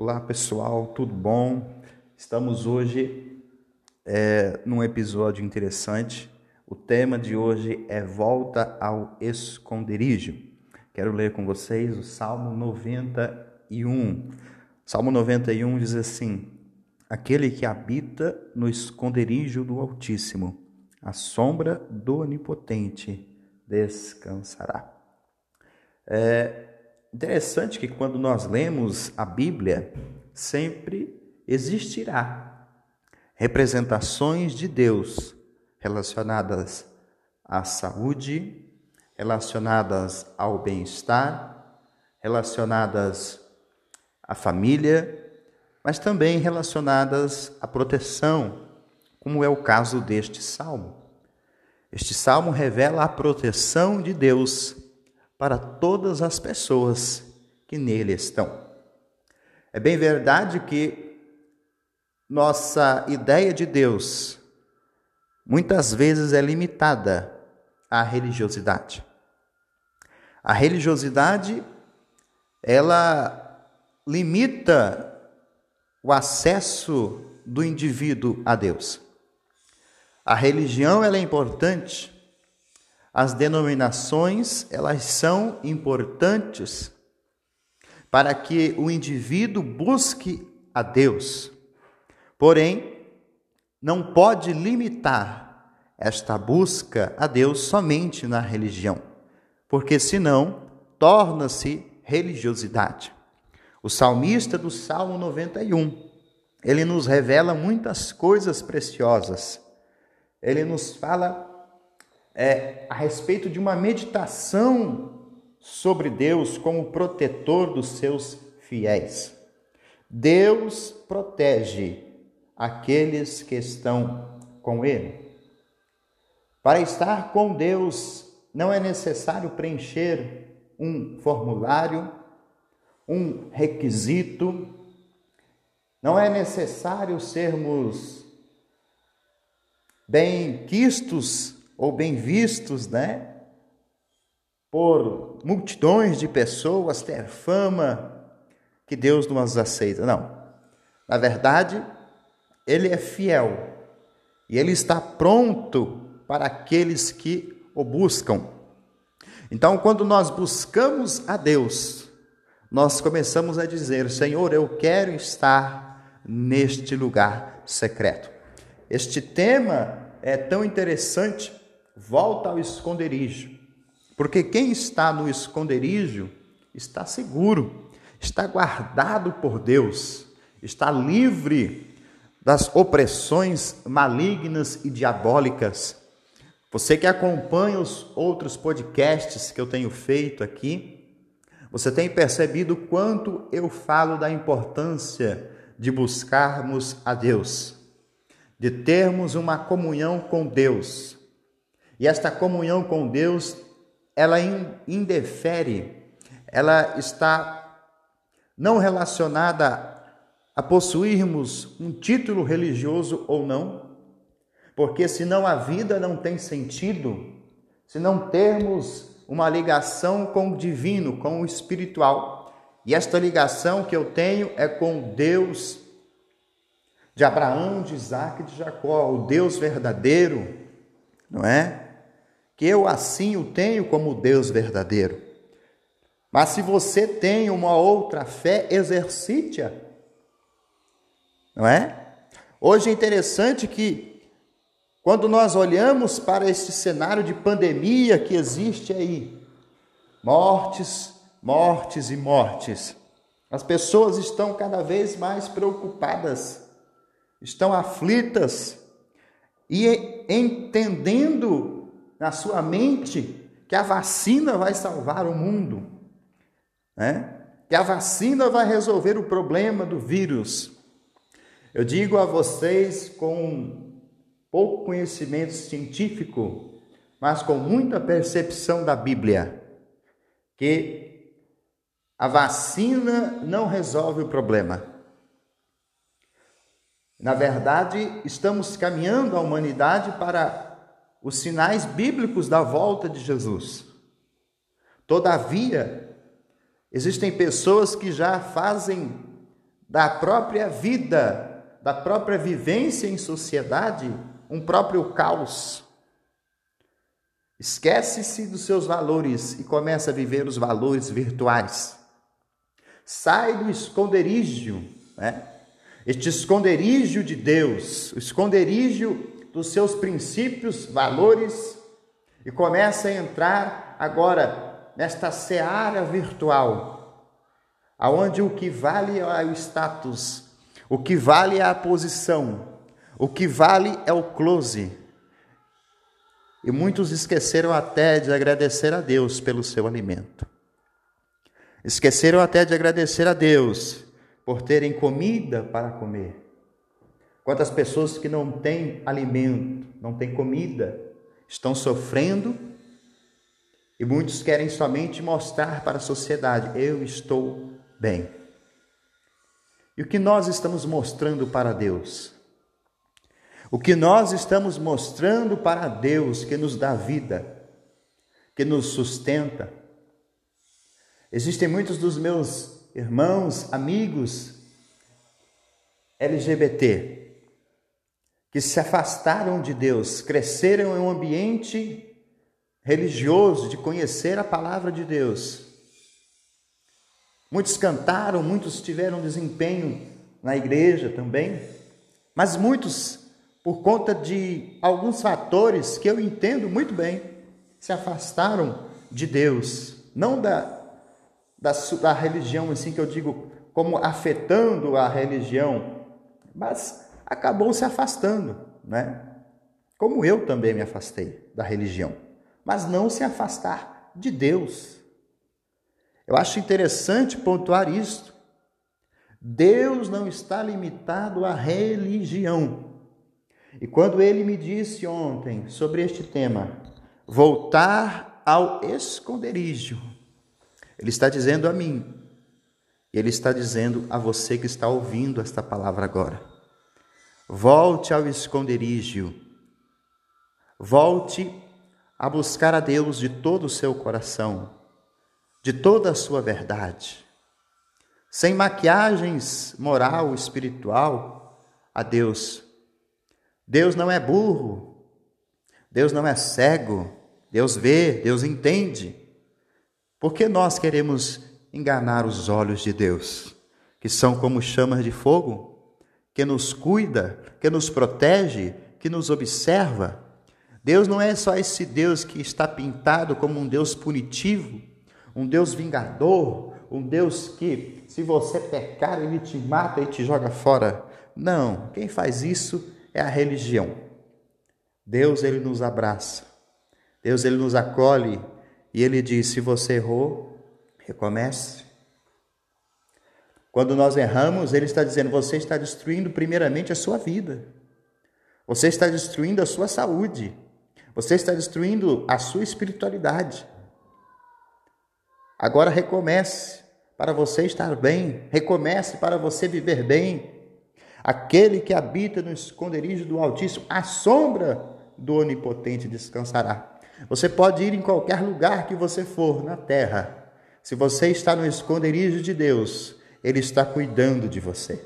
Olá pessoal, tudo bom? Estamos hoje é, num episódio interessante. O tema de hoje é Volta ao Esconderijo. Quero ler com vocês o Salmo 91. Salmo 91 diz assim: Aquele que habita no esconderijo do Altíssimo, a sombra do Onipotente descansará. É, Interessante que quando nós lemos a Bíblia, sempre existirá representações de Deus relacionadas à saúde, relacionadas ao bem-estar, relacionadas à família, mas também relacionadas à proteção, como é o caso deste salmo. Este salmo revela a proteção de Deus para todas as pessoas que nele estão. É bem verdade que nossa ideia de Deus muitas vezes é limitada à religiosidade. A religiosidade ela limita o acesso do indivíduo a Deus. A religião ela é importante as denominações, elas são importantes para que o indivíduo busque a Deus. Porém, não pode limitar esta busca a Deus somente na religião, porque senão torna-se religiosidade. O salmista do Salmo 91, ele nos revela muitas coisas preciosas. Ele nos fala é, a respeito de uma meditação sobre Deus como protetor dos seus fiéis. Deus protege aqueles que estão com Ele. Para estar com Deus, não é necessário preencher um formulário, um requisito, não é necessário sermos bem quistos ou bem vistos, né? Por multidões de pessoas, ter fama, que Deus nos aceita. Não. Na verdade, Ele é fiel e Ele está pronto para aqueles que o buscam. Então, quando nós buscamos a Deus, nós começamos a dizer: Senhor, eu quero estar neste lugar secreto. Este tema é tão interessante volta ao esconderijo. Porque quem está no esconderijo está seguro, está guardado por Deus, está livre das opressões malignas e diabólicas. Você que acompanha os outros podcasts que eu tenho feito aqui, você tem percebido quanto eu falo da importância de buscarmos a Deus, de termos uma comunhão com Deus, e esta comunhão com Deus, ela indefere, ela está não relacionada a possuirmos um título religioso ou não, porque senão a vida não tem sentido, se não termos uma ligação com o divino, com o espiritual. E esta ligação que eu tenho é com Deus de Abraão, de Isaac e de Jacó, o Deus verdadeiro, não é? Que eu assim o tenho como Deus verdadeiro. Mas se você tem uma outra fé, exercite-a. Não é? Hoje é interessante que, quando nós olhamos para este cenário de pandemia que existe aí, mortes, mortes e mortes, as pessoas estão cada vez mais preocupadas, estão aflitas e entendendo na sua mente que a vacina vai salvar o mundo, né? que a vacina vai resolver o problema do vírus. Eu digo a vocês com pouco conhecimento científico, mas com muita percepção da Bíblia, que a vacina não resolve o problema. Na verdade, estamos caminhando a humanidade para os sinais bíblicos da volta de Jesus. Todavia, existem pessoas que já fazem da própria vida, da própria vivência em sociedade, um próprio caos. Esquece-se dos seus valores e começa a viver os valores virtuais. Sai do esconderijo, né? este esconderijo de Deus, o esconderijo dos seus princípios, valores, e começa a entrar agora nesta seara virtual, aonde o que vale é o status, o que vale é a posição, o que vale é o close. E muitos esqueceram até de agradecer a Deus pelo seu alimento. Esqueceram até de agradecer a Deus por terem comida para comer. Quantas pessoas que não têm alimento, não têm comida, estão sofrendo e muitos querem somente mostrar para a sociedade: eu estou bem. E o que nós estamos mostrando para Deus? O que nós estamos mostrando para Deus que nos dá vida, que nos sustenta? Existem muitos dos meus irmãos, amigos LGBT que se afastaram de Deus, cresceram em um ambiente religioso de conhecer a palavra de Deus. Muitos cantaram, muitos tiveram desempenho na igreja também, mas muitos, por conta de alguns fatores que eu entendo muito bem, se afastaram de Deus, não da, da, da religião assim que eu digo como afetando a religião, mas acabou se afastando, né? Como eu também me afastei da religião, mas não se afastar de Deus. Eu acho interessante pontuar isto. Deus não está limitado à religião. E quando ele me disse ontem sobre este tema, voltar ao esconderijo, ele está dizendo a mim, ele está dizendo a você que está ouvindo esta palavra agora. Volte ao esconderijo. Volte a buscar a Deus de todo o seu coração, de toda a sua verdade. Sem maquiagens moral, espiritual, a Deus. Deus não é burro. Deus não é cego. Deus vê, Deus entende. Por que nós queremos enganar os olhos de Deus, que são como chamas de fogo? Que nos cuida, que nos protege, que nos observa. Deus não é só esse Deus que está pintado como um Deus punitivo, um Deus vingador, um Deus que, se você pecar, ele te mata e te joga fora. Não, quem faz isso é a religião. Deus, ele nos abraça. Deus, ele nos acolhe e ele diz: se você errou, recomece. Quando nós erramos, ele está dizendo: você está destruindo primeiramente a sua vida, você está destruindo a sua saúde, você está destruindo a sua espiritualidade. Agora recomece para você estar bem, recomece para você viver bem. Aquele que habita no esconderijo do Altíssimo, a sombra do Onipotente descansará. Você pode ir em qualquer lugar que você for na terra. Se você está no esconderijo de Deus, ele está cuidando de você.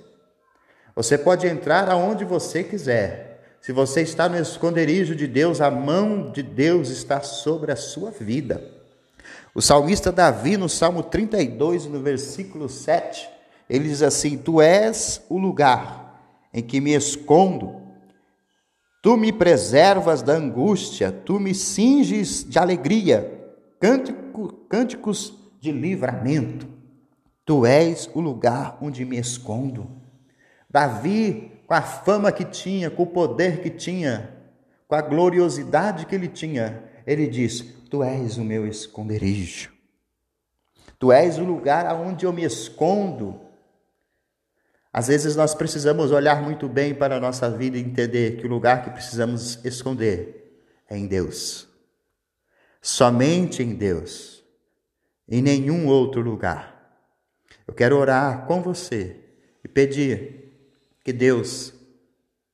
Você pode entrar aonde você quiser. Se você está no esconderijo de Deus, a mão de Deus está sobre a sua vida. O salmista Davi, no Salmo 32, no versículo 7, ele diz assim: Tu és o lugar em que me escondo, tu me preservas da angústia, tu me cinges de alegria, cântico, cânticos de livramento. Tu és o lugar onde me escondo. Davi, com a fama que tinha, com o poder que tinha, com a gloriosidade que ele tinha, ele diz: Tu és o meu esconderijo. Tu és o lugar aonde eu me escondo. Às vezes nós precisamos olhar muito bem para a nossa vida e entender que o lugar que precisamos esconder é em Deus. Somente em Deus. Em nenhum outro lugar. Eu quero orar com você e pedir que Deus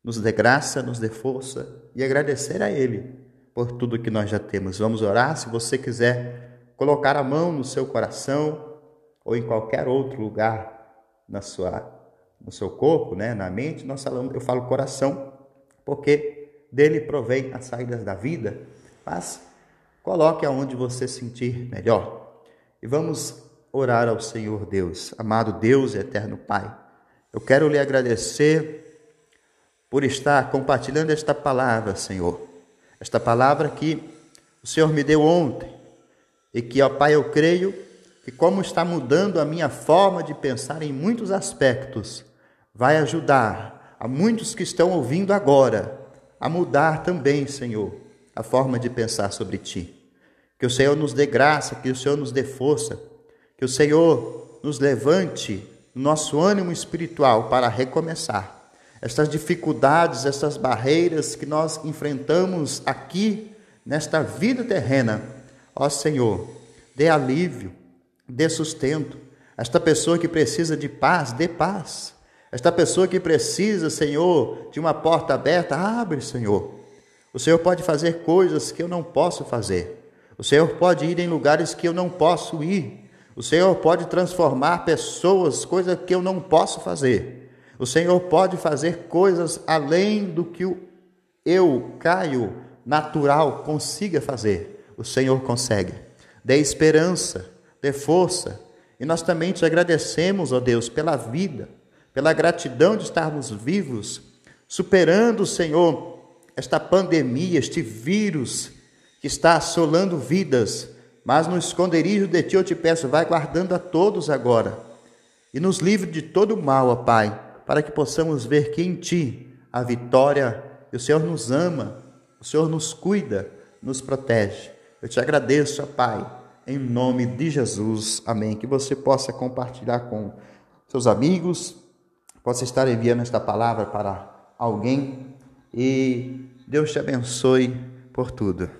nos dê graça, nos dê força e agradecer a Ele por tudo que nós já temos. Vamos orar. Se você quiser colocar a mão no seu coração ou em qualquer outro lugar na sua no seu corpo, né, na mente, nós falamos, eu falo coração, porque dele provém as saídas da vida, mas coloque aonde você sentir melhor. E vamos orar ao Senhor Deus, amado Deus e eterno Pai. Eu quero lhe agradecer por estar compartilhando esta palavra, Senhor. Esta palavra que o Senhor me deu ontem e que, ó Pai, eu creio que como está mudando a minha forma de pensar em muitos aspectos, vai ajudar a muitos que estão ouvindo agora a mudar também, Senhor, a forma de pensar sobre ti. Que o Senhor nos dê graça, que o Senhor nos dê força, que o Senhor nos levante nosso ânimo espiritual para recomeçar. Estas dificuldades, estas barreiras que nós enfrentamos aqui nesta vida terrena, ó Senhor, dê alívio, dê sustento. Esta pessoa que precisa de paz, dê paz. Esta pessoa que precisa, Senhor, de uma porta aberta, abre, Senhor. O Senhor pode fazer coisas que eu não posso fazer. O Senhor pode ir em lugares que eu não posso ir. O Senhor pode transformar pessoas, coisa que eu não posso fazer. O Senhor pode fazer coisas além do que eu, Caio, natural, consiga fazer. O Senhor consegue. Dê esperança, dê força. E nós também te agradecemos, ó Deus, pela vida, pela gratidão de estarmos vivos, superando, Senhor, esta pandemia, este vírus que está assolando vidas mas no esconderijo de ti eu te peço, vai guardando a todos agora. E nos livre de todo mal, ó Pai, para que possamos ver que em ti a vitória, e o Senhor nos ama, o Senhor nos cuida, nos protege. Eu te agradeço, ó Pai, em nome de Jesus. Amém. Que você possa compartilhar com seus amigos, possa estar enviando esta palavra para alguém e Deus te abençoe por tudo.